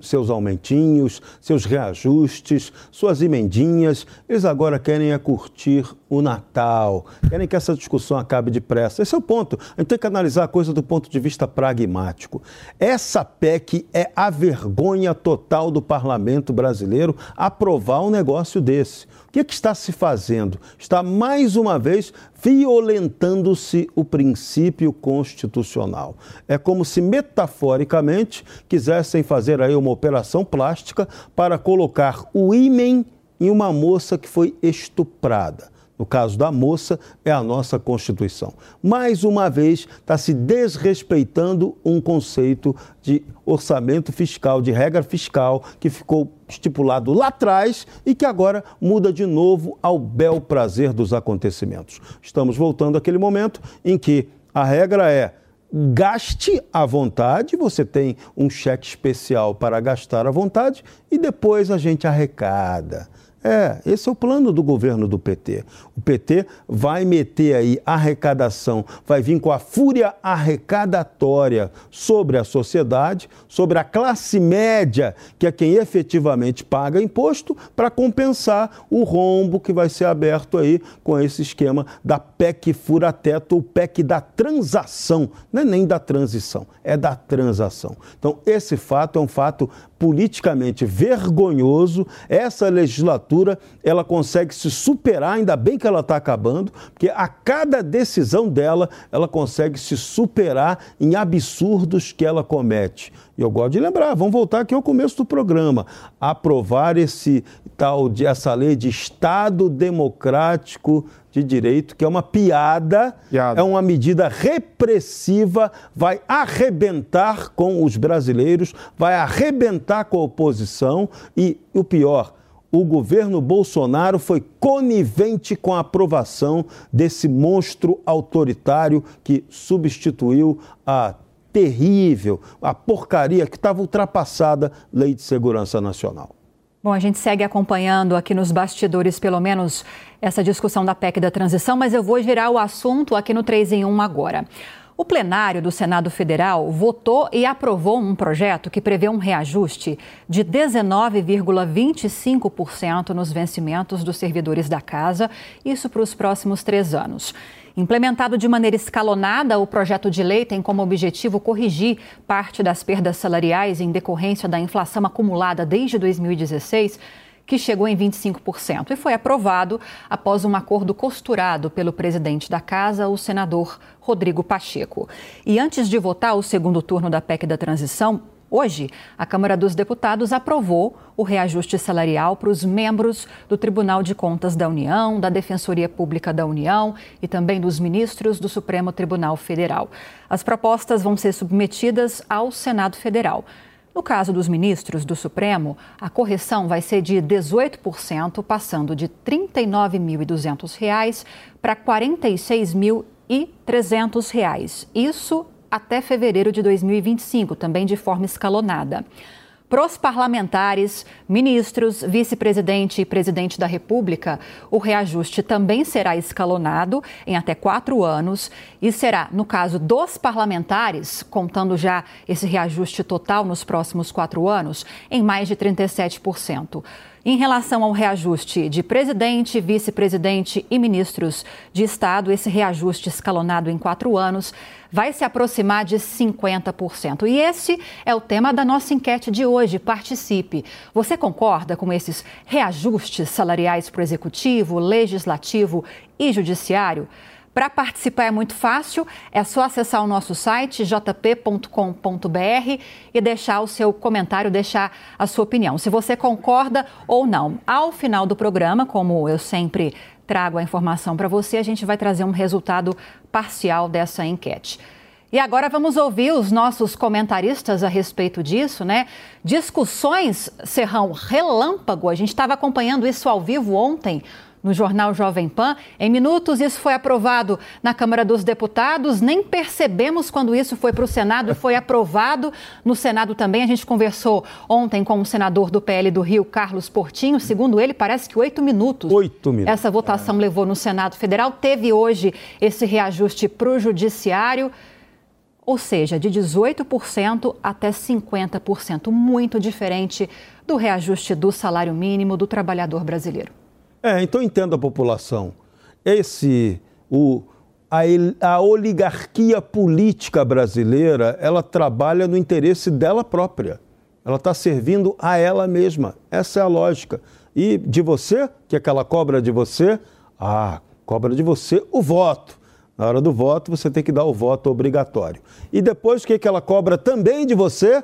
seus aumentinhos, seus reajustes, suas emendinhas. Eles agora querem é curtir o Natal, querem que essa discussão acabe depressa. Esse é o ponto. A gente tem que analisar a coisa do ponto de vista pragmático. Essa PEC é a vergonha total do parlamento brasileiro aprovar um negócio desse. O que, é que está se fazendo? Está mais uma vez violentando-se o princípio constitucional. É como se metaforicamente quisessem fazer aí uma operação plástica para colocar o ímen em uma moça que foi estuprada. No caso da moça, é a nossa Constituição. Mais uma vez, está se desrespeitando um conceito de orçamento fiscal, de regra fiscal, que ficou estipulado lá atrás e que agora muda de novo ao bel prazer dos acontecimentos. Estamos voltando àquele momento em que a regra é gaste à vontade, você tem um cheque especial para gastar à vontade e depois a gente arrecada. É, esse é o plano do governo do PT. O PT vai meter aí arrecadação, vai vir com a fúria arrecadatória sobre a sociedade, sobre a classe média, que é quem efetivamente paga imposto, para compensar o rombo que vai ser aberto aí com esse esquema da PEC fura-teto ou PEC da transação. Não é nem da transição, é da transação. Então, esse fato é um fato politicamente vergonhoso. Essa legislatura ela consegue se superar, ainda bem que ela está acabando, porque a cada decisão dela ela consegue se superar em absurdos que ela comete. E eu gosto de lembrar, vamos voltar aqui ao começo do programa, aprovar esse tal de essa lei de Estado democrático de direito, que é uma piada, piada, é uma medida repressiva, vai arrebentar com os brasileiros, vai arrebentar com a oposição e o pior, o governo Bolsonaro foi conivente com a aprovação desse monstro autoritário que substituiu a terrível, a porcaria que estava ultrapassada Lei de Segurança Nacional. Bom, a gente segue acompanhando aqui nos bastidores, pelo menos, essa discussão da PEC da transição, mas eu vou girar o assunto aqui no 3 em 1 agora. O plenário do Senado Federal votou e aprovou um projeto que prevê um reajuste de 19,25% nos vencimentos dos servidores da casa, isso para os próximos três anos. Implementado de maneira escalonada, o projeto de lei tem como objetivo corrigir parte das perdas salariais em decorrência da inflação acumulada desde 2016 que chegou em 25% e foi aprovado após um acordo costurado pelo presidente da Casa, o senador Rodrigo Pacheco. E antes de votar o segundo turno da PEC da transição, Hoje, a Câmara dos Deputados aprovou o reajuste salarial para os membros do Tribunal de Contas da União, da Defensoria Pública da União e também dos ministros do Supremo Tribunal Federal. As propostas vão ser submetidas ao Senado Federal. No caso dos ministros do Supremo, a correção vai ser de 18%, passando de R$ 39.200 para R$ 46.300. Isso até fevereiro de 2025, também de forma escalonada. Para os parlamentares, ministros, vice-presidente e presidente da República, o reajuste também será escalonado em até quatro anos e será, no caso dos parlamentares, contando já esse reajuste total nos próximos quatro anos, em mais de 37%. Em relação ao reajuste de presidente, vice-presidente e ministros de Estado, esse reajuste escalonado em quatro anos vai se aproximar de 50%. E esse é o tema da nossa enquete de hoje. Participe. Você concorda com esses reajustes salariais para o executivo, legislativo e judiciário? Para participar é muito fácil, é só acessar o nosso site jp.com.br e deixar o seu comentário, deixar a sua opinião, se você concorda ou não. Ao final do programa, como eu sempre trago a informação para você, a gente vai trazer um resultado parcial dessa enquete. E agora vamos ouvir os nossos comentaristas a respeito disso, né? Discussões, Serrão, relâmpago. A gente estava acompanhando isso ao vivo ontem no jornal Jovem Pan. Em minutos, isso foi aprovado na Câmara dos Deputados. Nem percebemos quando isso foi para o Senado e foi aprovado no Senado também. A gente conversou ontem com o senador do PL do Rio, Carlos Portinho. Segundo ele, parece que oito minutos. Oito minutos. Essa votação é. levou no Senado Federal. Teve hoje esse reajuste para o Judiciário. Ou seja, de 18% até 50%, muito diferente do reajuste do salário mínimo do trabalhador brasileiro. É, então entenda a população. Esse, o, a, a oligarquia política brasileira, ela trabalha no interesse dela própria. Ela está servindo a ela mesma. Essa é a lógica. E de você, que é que ela cobra de você? Ah, cobra de você o voto. Na hora do voto, você tem que dar o voto obrigatório. E depois, o que, que ela cobra também de você?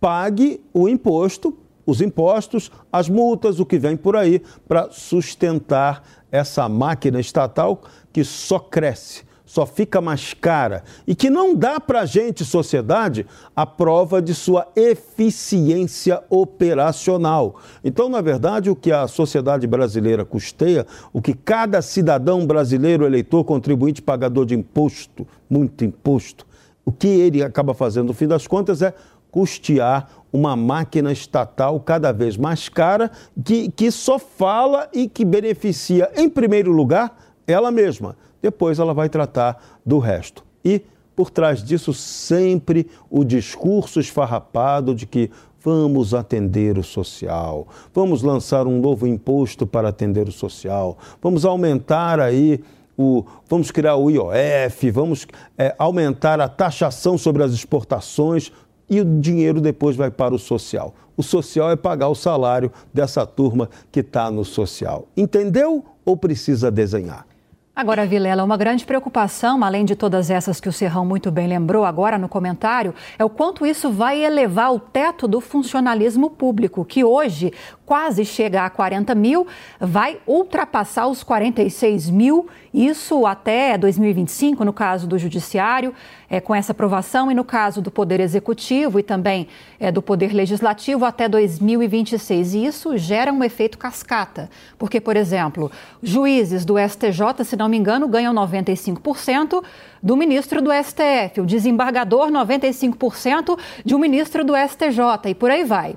Pague o imposto os impostos, as multas, o que vem por aí, para sustentar essa máquina estatal que só cresce só fica mais cara e que não dá para a gente, sociedade, a prova de sua eficiência operacional. Então, na verdade, o que a sociedade brasileira custeia, o que cada cidadão brasileiro, eleitor, contribuinte, pagador de imposto, muito imposto, o que ele acaba fazendo, no fim das contas, é custear uma máquina estatal cada vez mais cara, que, que só fala e que beneficia, em primeiro lugar, ela mesma depois ela vai tratar do resto. E por trás disso sempre o discurso esfarrapado de que vamos atender o social, vamos lançar um novo imposto para atender o social, vamos aumentar aí o, vamos criar o IOF, vamos é, aumentar a taxação sobre as exportações e o dinheiro depois vai para o social. O social é pagar o salário dessa turma que está no social. Entendeu ou precisa desenhar? Agora, Vilela, uma grande preocupação, além de todas essas que o Serrão muito bem lembrou agora no comentário, é o quanto isso vai elevar o teto do funcionalismo público, que hoje quase chega a 40 mil, vai ultrapassar os 46 mil, isso até 2025, no caso do Judiciário, é, com essa aprovação, e no caso do Poder Executivo e também é, do Poder Legislativo até 2026. E isso gera um efeito cascata, porque, por exemplo, juízes do STJ, se não me engano, ganham 95% do ministro do STF, o desembargador 95% de um ministro do STJ, e por aí vai.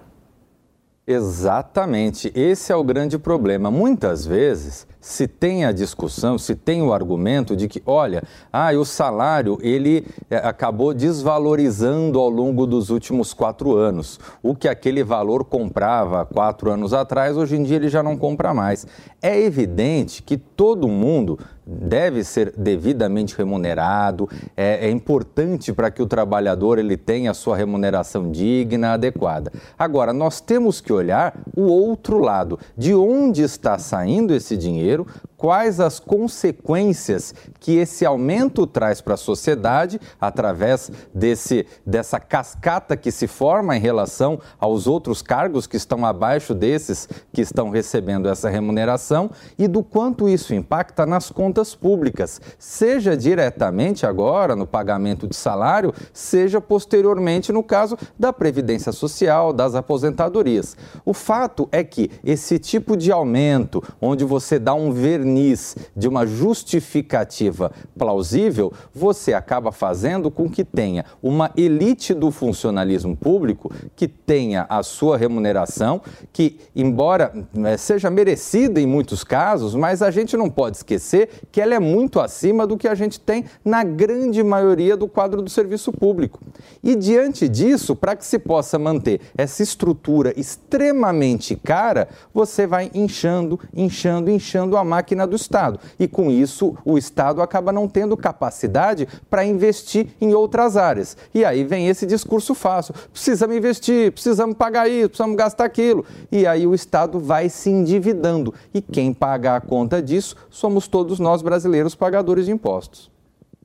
Exatamente, esse é o grande problema. Muitas vezes se tem a discussão, se tem o argumento de que, olha, ah, o salário ele é, acabou desvalorizando ao longo dos últimos quatro anos. O que aquele valor comprava quatro anos atrás, hoje em dia ele já não compra mais. É evidente que todo mundo deve ser devidamente remunerado, é, é importante para que o trabalhador ele tenha a sua remuneração digna, adequada. Agora, nós temos que olhar o outro lado, de onde está saindo esse dinheiro, dinheiro quais as consequências que esse aumento traz para a sociedade através desse, dessa cascata que se forma em relação aos outros cargos que estão abaixo desses que estão recebendo essa remuneração e do quanto isso impacta nas contas públicas, seja diretamente agora no pagamento de salário, seja posteriormente no caso da previdência social, das aposentadorias. O fato é que esse tipo de aumento, onde você dá um verniz verniz de uma justificativa plausível, você acaba fazendo com que tenha uma elite do funcionalismo público que tenha a sua remuneração, que, embora eh, seja merecida em muitos casos, mas a gente não pode esquecer que ela é muito acima do que a gente tem na grande maioria do quadro do serviço público. E diante disso, para que se possa manter essa estrutura extremamente cara, você vai inchando, inchando, inchando a máquina do Estado. E com isso, o Estado acaba não tendo capacidade para investir em outras áreas. E aí vem esse discurso fácil: precisamos investir, precisamos pagar isso, precisamos gastar aquilo. E aí o Estado vai se endividando. E quem paga a conta disso somos todos nós brasileiros pagadores de impostos.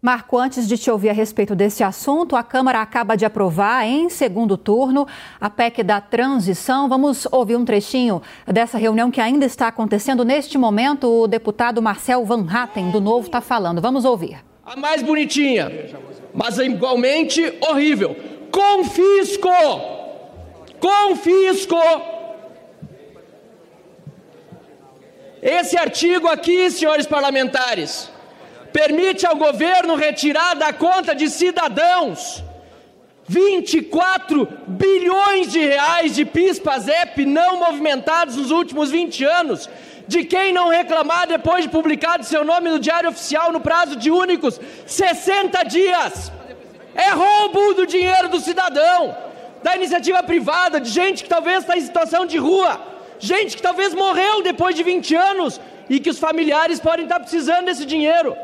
Marco, antes de te ouvir a respeito desse assunto, a Câmara acaba de aprovar em segundo turno a PEC da transição. Vamos ouvir um trechinho dessa reunião que ainda está acontecendo. Neste momento, o deputado Marcel Van Hatten, do Novo, está falando. Vamos ouvir. A mais bonitinha, mas igualmente horrível. Confisco! Confisco! Esse artigo aqui, senhores parlamentares permite ao governo retirar da conta de cidadãos 24 bilhões de reais de PIS/PASEP não movimentados nos últimos 20 anos. De quem não reclamar depois de publicado seu nome no Diário Oficial no prazo de únicos 60 dias. É roubo do dinheiro do cidadão, da iniciativa privada, de gente que talvez está em situação de rua, gente que talvez morreu depois de 20 anos e que os familiares podem estar precisando desse dinheiro.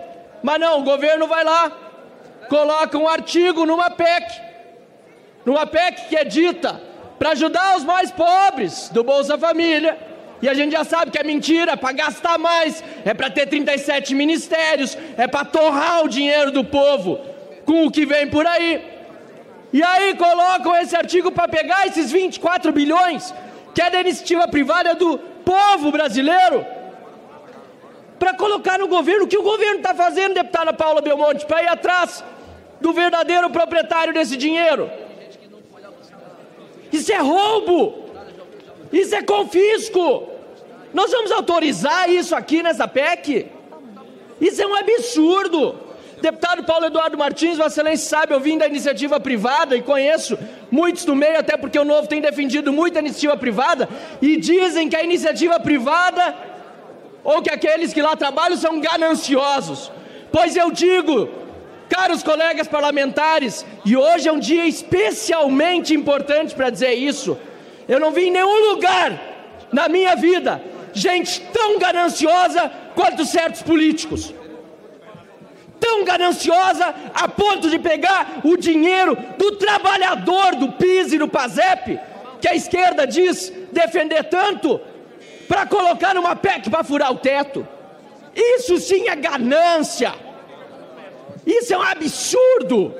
Mas não, o governo vai lá, coloca um artigo numa PEC, numa PEC que é dita para ajudar os mais pobres do Bolsa Família. E a gente já sabe que é mentira, é para gastar mais, é para ter 37 ministérios, é para torrar o dinheiro do povo com o que vem por aí. E aí colocam esse artigo para pegar esses 24 bilhões que é da iniciativa privada do povo brasileiro, para colocar no governo o que o governo está fazendo, deputada Paula Belmonte, para ir atrás do verdadeiro proprietário desse dinheiro. Isso é roubo, isso é confisco. Nós vamos autorizar isso aqui nessa PEC? Isso é um absurdo. Deputado Paulo Eduardo Martins, Vossa Excelência sabe, eu vim da iniciativa privada e conheço muitos do meio, até porque o Novo tem defendido muito a iniciativa privada, e dizem que a iniciativa privada, ou que aqueles que lá trabalham, são gananciosos. Pois eu digo, caros colegas parlamentares, e hoje é um dia especialmente importante para dizer isso, eu não vi em nenhum lugar na minha vida gente tão gananciosa quanto certos políticos tão gananciosa a ponto de pegar o dinheiro do trabalhador do PIS e do PASEP, que a esquerda diz defender tanto, para colocar numa PEC para furar o teto. Isso sim é ganância. Isso é um absurdo.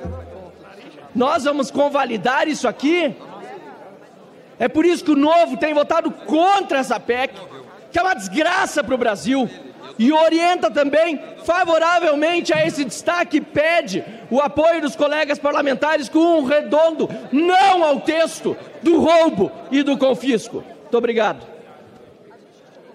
Nós vamos convalidar isso aqui. É por isso que o Novo tem votado contra essa PEC, que é uma desgraça para o Brasil e orienta também favoravelmente a esse destaque, pede o apoio dos colegas parlamentares com um redondo não ao texto do roubo e do confisco. Muito obrigado.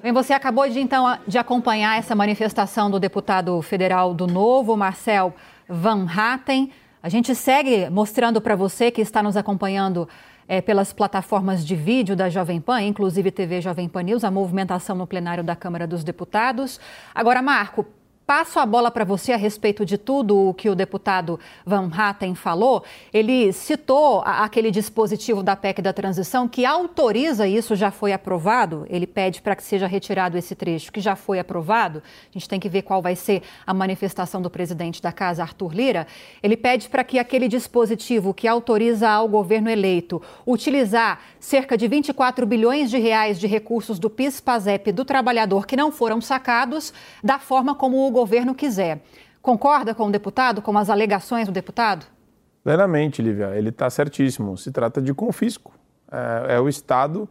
Bem, você acabou de então de acompanhar essa manifestação do deputado federal do Novo, Marcel Van Hatten. A gente segue mostrando para você que está nos acompanhando é, pelas plataformas de vídeo da Jovem Pan, inclusive TV Jovem Pan News, a movimentação no plenário da Câmara dos Deputados. Agora, Marco, Passo a bola para você a respeito de tudo o que o deputado Van Hatten falou. Ele citou aquele dispositivo da PEC da transição que autoriza isso, já foi aprovado. Ele pede para que seja retirado esse trecho que já foi aprovado. A gente tem que ver qual vai ser a manifestação do presidente da casa, Arthur Lira. Ele pede para que aquele dispositivo que autoriza ao governo eleito utilizar cerca de 24 bilhões de reais de recursos do PIS-PASEP do trabalhador que não foram sacados, da forma como o governo quiser. Concorda com o deputado, com as alegações do deputado? Plenamente, Lívia. Ele está certíssimo. Se trata de confisco. É, é, o Estado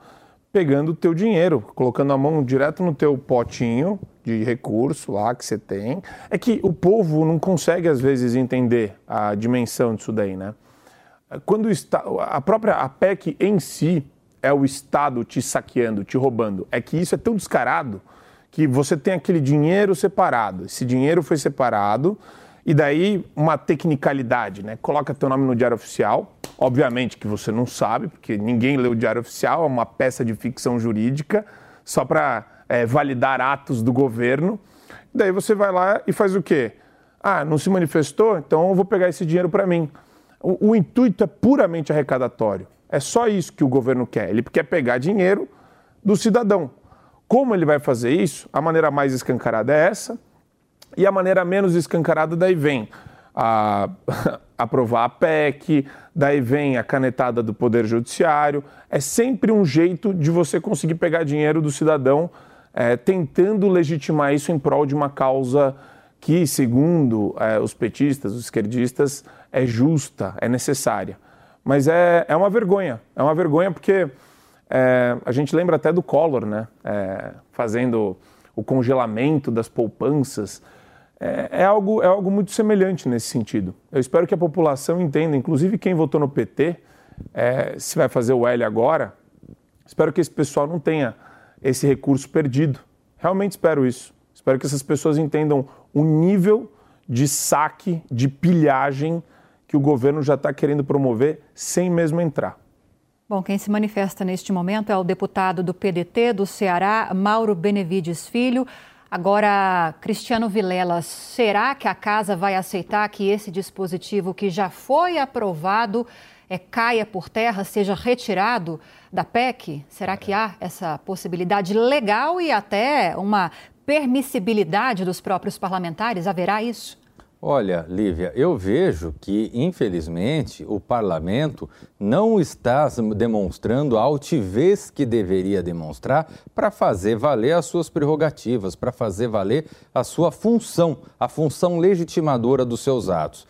pegando o teu dinheiro, colocando a mão direto no teu potinho de recurso lá que você tem. É que o povo não consegue, às vezes, entender a dimensão disso daí, né? Quando Estado, a própria a PEC em si é o Estado te saqueando, te roubando. É que isso é tão descarado que você tem aquele dinheiro separado. Esse dinheiro foi separado e daí uma tecnicalidade, né? Coloca teu nome no diário oficial. Obviamente que você não sabe, porque ninguém lê o diário oficial, é uma peça de ficção jurídica só para é, validar atos do governo. Daí você vai lá e faz o quê? Ah, não se manifestou? Então eu vou pegar esse dinheiro para mim. O, o intuito é puramente arrecadatório. É só isso que o governo quer. Ele quer pegar dinheiro do cidadão. Como ele vai fazer isso? A maneira mais escancarada é essa, e a maneira menos escancarada daí vem a, aprovar a PEC, daí vem a canetada do Poder Judiciário. É sempre um jeito de você conseguir pegar dinheiro do cidadão, é, tentando legitimar isso em prol de uma causa que, segundo é, os petistas, os esquerdistas, é justa, é necessária. Mas é, é uma vergonha. É uma vergonha porque é, a gente lembra até do Collor, né? É, fazendo o congelamento das poupanças. É, é, algo, é algo muito semelhante nesse sentido. Eu espero que a população entenda, inclusive quem votou no PT, é, se vai fazer o L agora, espero que esse pessoal não tenha esse recurso perdido. Realmente espero isso. Espero que essas pessoas entendam o nível de saque, de pilhagem que o governo já está querendo promover sem mesmo entrar. Bom, quem se manifesta neste momento é o deputado do PDT do Ceará, Mauro Benevides Filho. Agora, Cristiano Vilela, será que a casa vai aceitar que esse dispositivo que já foi aprovado é, caia por terra, seja retirado da PEC? Será que há essa possibilidade legal e até uma permissibilidade dos próprios parlamentares? Haverá isso? Olha, Lívia, eu vejo que, infelizmente, o parlamento não está demonstrando a altivez que deveria demonstrar para fazer valer as suas prerrogativas, para fazer valer a sua função, a função legitimadora dos seus atos.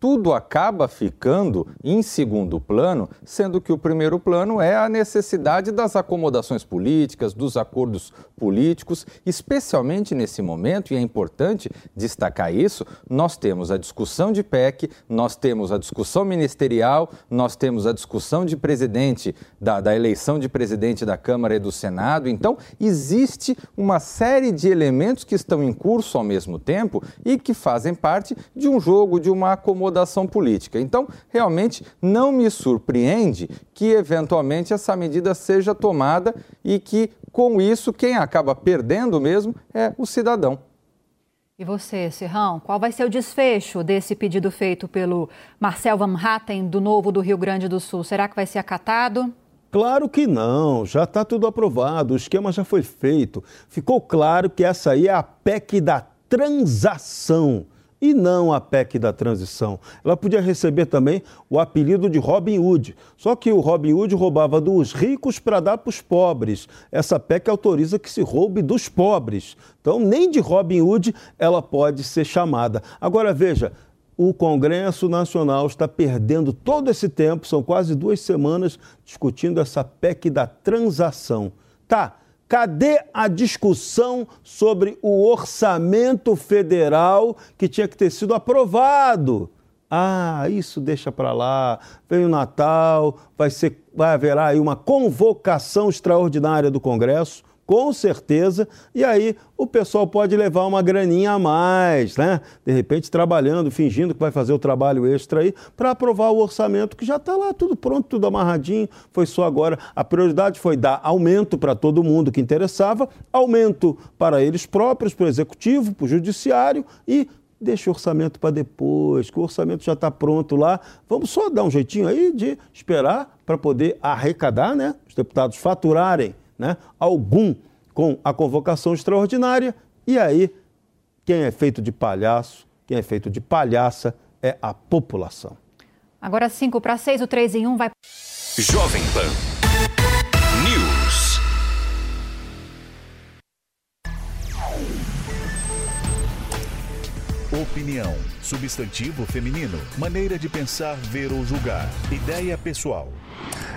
tudo acaba ficando em segundo plano, sendo que o primeiro plano é a necessidade das acomodações políticas, dos acordos políticos, especialmente nesse momento, e é importante destacar isso, nós temos a discussão de PEC, nós temos a discussão ministerial, nós temos a discussão de presidente, da, da eleição de presidente da Câmara e do Senado, então existe uma série de elementos que estão em curso ao mesmo tempo e que fazem parte de um jogo, de uma acomodação política. Então, realmente não me surpreende que eventualmente essa medida seja tomada e que com isso quem acaba perdendo mesmo é o cidadão. E você, Serrão, qual vai ser o desfecho desse pedido feito pelo Marcel Van Hatten, do Novo do Rio Grande do Sul? Será que vai ser acatado? Claro que não, já está tudo aprovado, o esquema já foi feito. Ficou claro que essa aí é a PEC da transação e não a PEC da transição. Ela podia receber também o apelido de Robin Hood, só que o Robin Hood roubava dos ricos para dar para os pobres. Essa PEC autoriza que se roube dos pobres. Então, nem de Robin Hood ela pode ser chamada. Agora, veja, o Congresso Nacional está perdendo todo esse tempo, são quase duas semanas, discutindo essa PEC da transação. Tá, Cadê a discussão sobre o orçamento federal que tinha que ter sido aprovado? Ah, isso deixa para lá. Vem o Natal, vai, ser, vai haverá aí uma convocação extraordinária do Congresso com certeza. E aí o pessoal pode levar uma graninha a mais, né? De repente trabalhando, fingindo que vai fazer o trabalho extra aí, para aprovar o orçamento que já está lá, tudo pronto, tudo amarradinho. Foi só agora. A prioridade foi dar aumento para todo mundo que interessava, aumento para eles próprios, para o executivo, para o judiciário e deixa o orçamento para depois, que o orçamento já está pronto lá. Vamos só dar um jeitinho aí de esperar para poder arrecadar, né? Os deputados faturarem né, algum com a convocação extraordinária, e aí quem é feito de palhaço, quem é feito de palhaça é a população. Agora 5 para 6, o 3 em 1 vai. Jovem Pan News. Opinião. Substantivo feminino. Maneira de pensar, ver ou julgar. Ideia pessoal.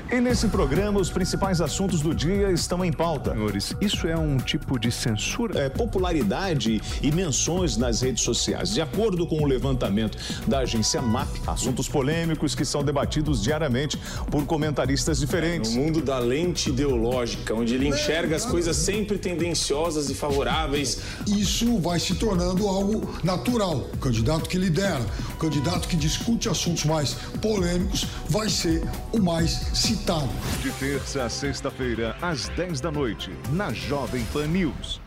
E nesse programa, os principais assuntos do dia estão em pauta. Senhores, isso é um tipo de censura? É, popularidade e menções nas redes sociais. De acordo com o levantamento da agência MAP. Assuntos polêmicos que são debatidos diariamente por comentaristas diferentes. No mundo da lente ideológica, onde ele enxerga as coisas sempre tendenciosas e favoráveis. Isso vai se tornando algo natural. O candidato que lidera, o candidato que discute assuntos mais polêmicos, vai ser o mais citado. De terça a sexta-feira, às 10 da noite, na Jovem Pan News.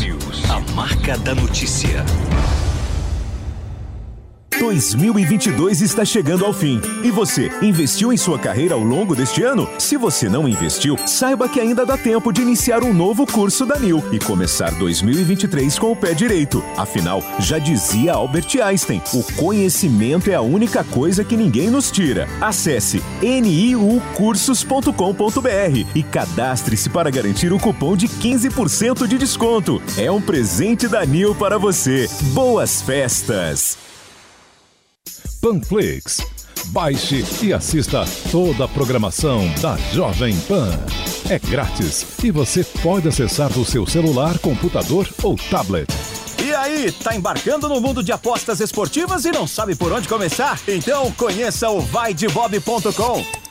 Marca da notícia. 2022 está chegando ao fim. E você, investiu em sua carreira ao longo deste ano? Se você não investiu, saiba que ainda dá tempo de iniciar um novo curso da NIL e começar 2023 com o pé direito. Afinal, já dizia Albert Einstein: o conhecimento é a única coisa que ninguém nos tira. Acesse niucursos.com.br e cadastre-se para garantir o cupom de 15% de desconto. É um presente da NIL para você. Boas festas! Panflix. Baixe e assista toda a programação da Jovem Pan. É grátis e você pode acessar do seu celular, computador ou tablet. E aí, tá embarcando no mundo de apostas esportivas e não sabe por onde começar? Então conheça o vaidebob.com.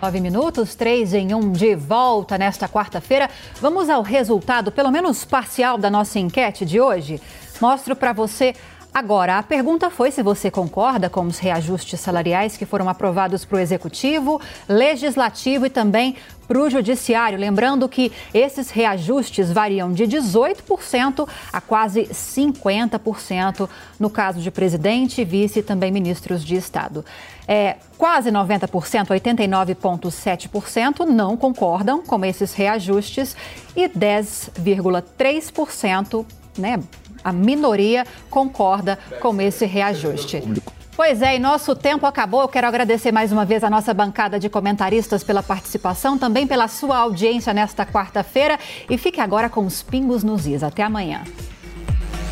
Nove minutos, três em um, de volta nesta quarta-feira. Vamos ao resultado, pelo menos parcial, da nossa enquete de hoje. Mostro para você agora. A pergunta foi se você concorda com os reajustes salariais que foram aprovados para o Executivo, Legislativo e também para o Judiciário. Lembrando que esses reajustes variam de 18% a quase 50% no caso de presidente, vice e também ministros de Estado. É, quase 90%, 89,7%, não concordam com esses reajustes e 10,3%, né? A minoria concorda com esse reajuste. Pois é, e nosso tempo acabou. Eu quero agradecer mais uma vez a nossa bancada de comentaristas pela participação, também pela sua audiência nesta quarta-feira. E fique agora com os pingos nos is. Até amanhã.